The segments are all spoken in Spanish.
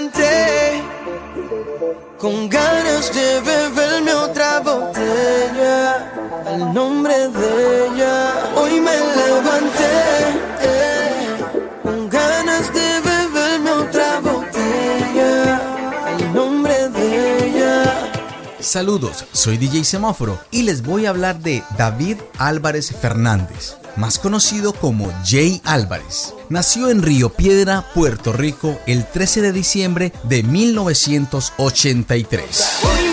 levanté con ganas de beberme otra botella al nombre de ella. Hoy me levanté eh, con ganas de beberme otra botella al nombre de ella. Saludos, soy DJ Semáforo y les voy a hablar de David Álvarez Fernández más conocido como Jay Álvarez. Nació en Río Piedra, Puerto Rico, el 13 de diciembre de 1983.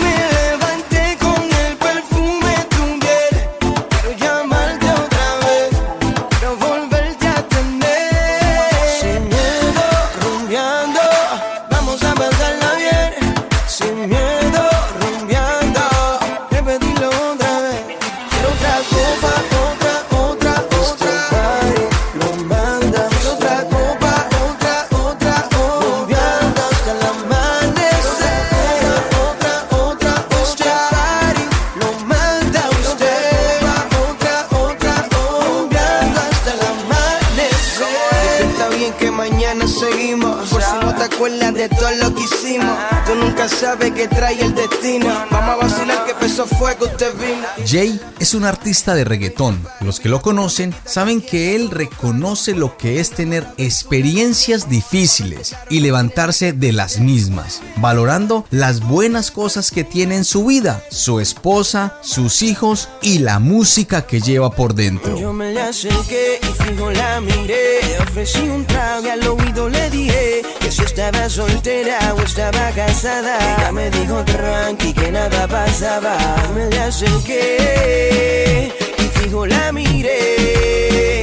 De todo lo que hicimos. Tú nunca sabes qué trae el destino. Vamos a vacilar que peso fue que usted vino. Jay es un artista de reggaetón. Los que lo conocen saben que él reconoce lo que es tener experiencias difíciles y levantarse de las mismas, valorando las buenas cosas que tiene en su vida, su esposa, sus hijos y la música que lleva por dentro. Yo me la acerqué y fijo la miré, ofrecí un trago y al oído le dije si estaba soltera o estaba casada. Ella me dijo tranqui que nada pasaba. Me la acerqué y fijo la miré.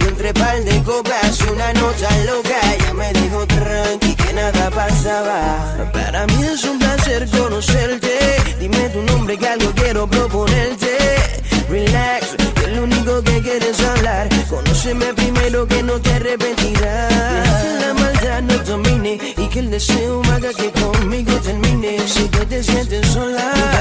Y entre par de copas y una nota loca. Ella me dijo tranqui que nada pasaba. Para mí es un placer conocerte. Dime tu nombre que algo quiero proponerte. Relax, que lo único que quieres hablar. Conóceme primero que no te arrepentirás deseo haga que conmigo termine. Si tú te sientes sola,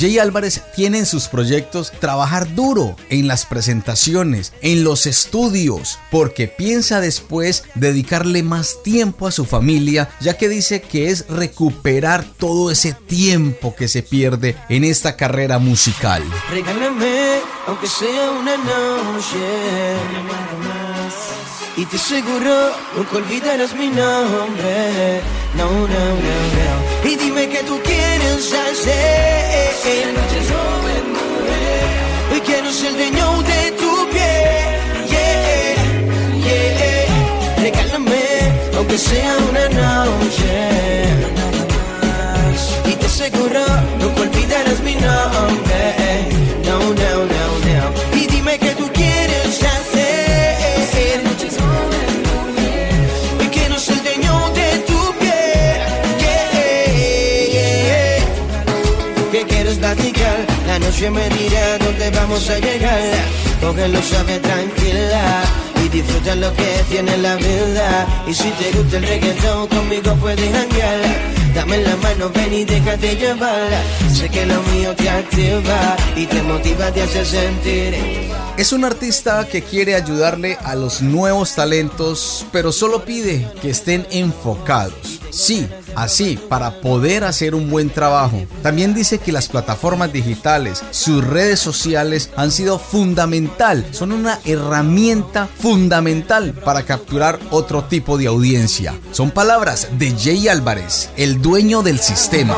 Jay Álvarez tiene en sus proyectos trabajar duro en las presentaciones, en los estudios, porque piensa después dedicarle más tiempo a su familia, ya que dice que es recuperar todo ese tiempo que se pierde en esta carrera musical. Regálame, aunque sea una noche. Y te aseguro, nunca olvidarás mi nombre. No, no, no, no. Y dime que tú quieres hacer. Esta noche es joven, mujer. Hoy quiero ser dueño de tu piel. Yeah, yeah. Regálame, aunque sea una noche. Y te aseguro, noche me dirá dónde vamos a llegar. Cógelo suave, tranquila. Y disfruta lo que tiene la vida. Y si te gusta el reggaetón, conmigo puedes janguear. Dame la mano, ven y déjate llevar. Sé que lo mío te activa y te motiva, te hace sentir. Es un artista que quiere ayudarle a los nuevos talentos, pero solo pide que estén enfocados Sí, así, para poder hacer un buen trabajo. También dice que las plataformas digitales, sus redes sociales han sido fundamental, son una herramienta fundamental para capturar otro tipo de audiencia. Son palabras de Jay Álvarez, el dueño del sistema.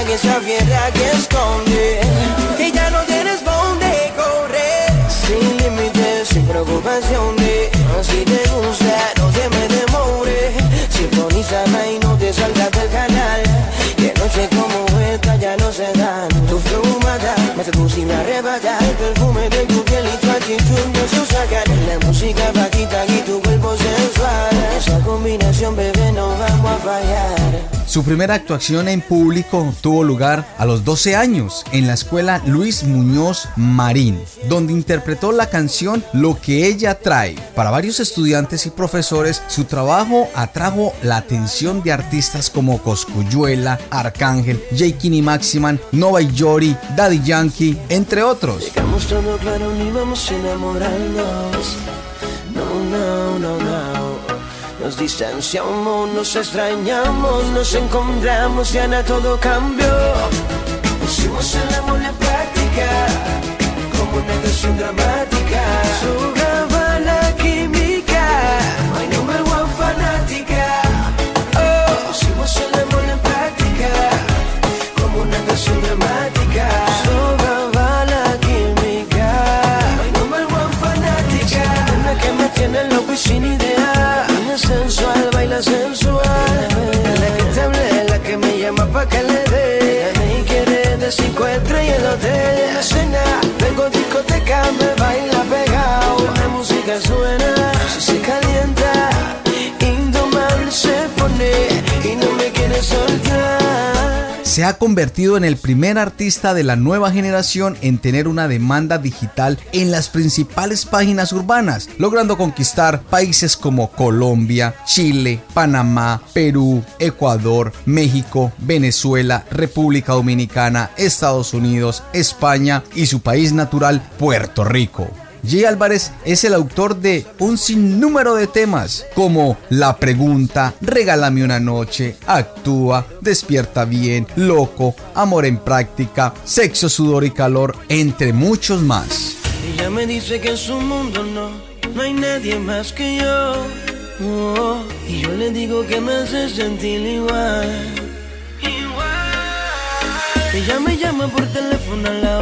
tragues, ya viera que esconde. que ya no te responde, corre. Sin límites, sin preocupaciones. Ah, si te gusta, no te me demore. Sintonízala y no te salgas del canal. Que noche como esta ya no se dan. Tu fumada me seduce y me arrebata. El perfume de tu piel y tu actitud me sosacan. La música bajita y tu cuerpo sensual. Esa combinación, bebé, no vamos a fallar. Su primera actuación en público tuvo lugar a los 12 años en la escuela Luis Muñoz Marín, donde interpretó la canción Lo que ella trae. Para varios estudiantes y profesores, su trabajo atrajo la atención de artistas como Coscuyuela, Arcángel, J. y Maximan, Nova y Yori, Daddy Yankee, entre otros. Nos distanciamos, nos extrañamos, nos encontramos y ahora todo cambió. Pusimos el amor en práctica, como una canción dramática. Quiere se ha convertido en el primer artista de la nueva generación en tener una demanda digital en las principales páginas urbanas, logrando conquistar países como Colombia, Chile, Panamá, Perú, Ecuador, México, Venezuela, República Dominicana, Estados Unidos, España y su país natural, Puerto Rico. Jay Álvarez es el autor de un sinnúmero de temas como La Pregunta, Regálame una noche, Actúa, Despierta bien, Loco, Amor en práctica, Sexo, Sudor y Calor, entre muchos más. Ella me dice que en su mundo no, no hay nadie más que yo. Oh, y yo le digo que me hace sentir igual. Igual. Ella me llama por teléfono a la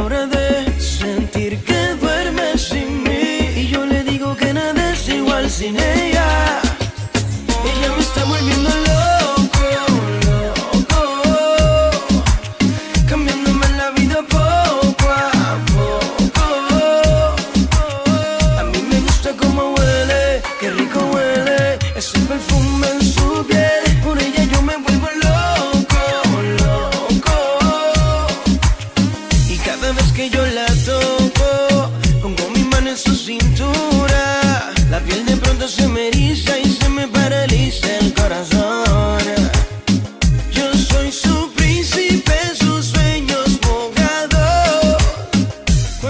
su cintura. La piel de pronto se me eriza y se me paraliza el corazón. Yo soy su príncipe, sus sueños mojados.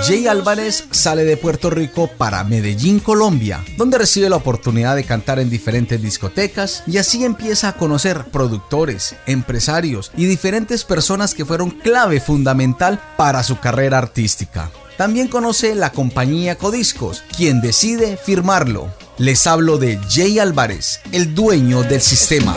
Jay Álvarez sale de Puerto Rico para Medellín, Colombia, donde recibe la oportunidad de cantar en diferentes discotecas y así empieza a conocer productores, empresarios y diferentes personas que fueron clave fundamental para su carrera artística. También conoce la compañía Codiscos, quien decide firmarlo. Les hablo de Jay Álvarez, el dueño del sistema.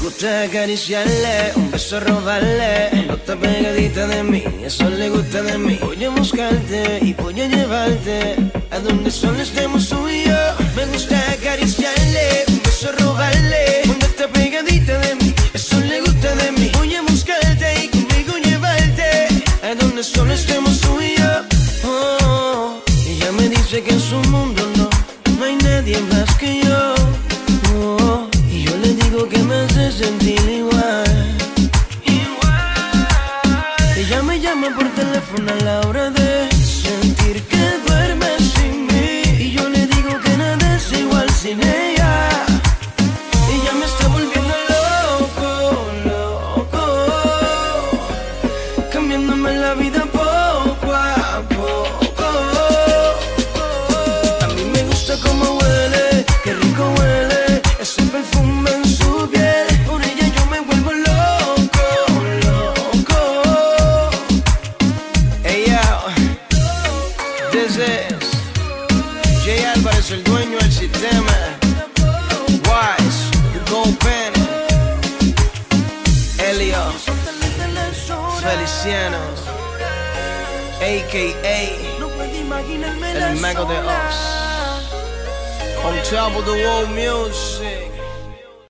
Gusta acariciarle, un beso robarle. No está pegadita de mí, eso le gusta de mí. Voy a buscarte y voy a llevarte a donde solo estemos tú y yo. Me gusta acariciarle, un beso robarle. Llama por teléfono a la hora Álvarez, el dueño del sistema. Wise, Gold Pen. Elio, Feliciano, a.k.a. El Mago de Oz. On top the world music.